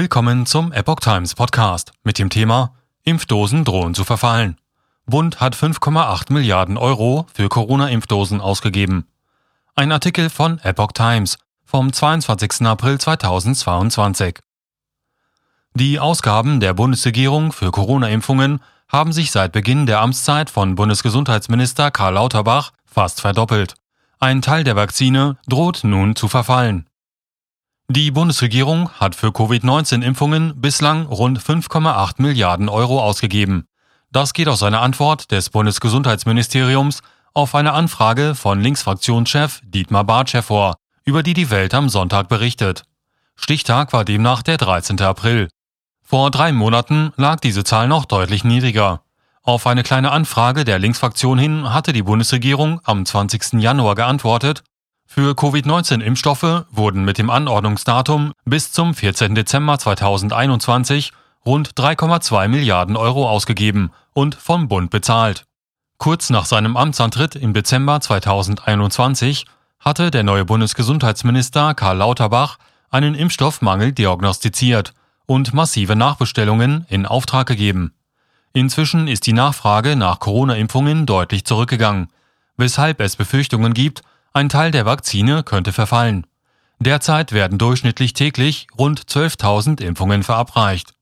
Willkommen zum Epoch Times Podcast mit dem Thema Impfdosen drohen zu verfallen. Bund hat 5,8 Milliarden Euro für Corona-Impfdosen ausgegeben. Ein Artikel von Epoch Times vom 22. April 2022. Die Ausgaben der Bundesregierung für Corona-Impfungen haben sich seit Beginn der Amtszeit von Bundesgesundheitsminister Karl Lauterbach fast verdoppelt. Ein Teil der Vakzine droht nun zu verfallen. Die Bundesregierung hat für Covid-19-Impfungen bislang rund 5,8 Milliarden Euro ausgegeben. Das geht aus einer Antwort des Bundesgesundheitsministeriums auf eine Anfrage von Linksfraktionschef Dietmar Bartsch hervor, über die die Welt am Sonntag berichtet. Stichtag war demnach der 13. April. Vor drei Monaten lag diese Zahl noch deutlich niedriger. Auf eine kleine Anfrage der Linksfraktion hin hatte die Bundesregierung am 20. Januar geantwortet, für Covid-19-Impfstoffe wurden mit dem Anordnungsdatum bis zum 14. Dezember 2021 rund 3,2 Milliarden Euro ausgegeben und vom Bund bezahlt. Kurz nach seinem Amtsantritt im Dezember 2021 hatte der neue Bundesgesundheitsminister Karl Lauterbach einen Impfstoffmangel diagnostiziert und massive Nachbestellungen in Auftrag gegeben. Inzwischen ist die Nachfrage nach Corona-Impfungen deutlich zurückgegangen, weshalb es Befürchtungen gibt, ein Teil der Vakzine könnte verfallen. Derzeit werden durchschnittlich täglich rund 12.000 Impfungen verabreicht.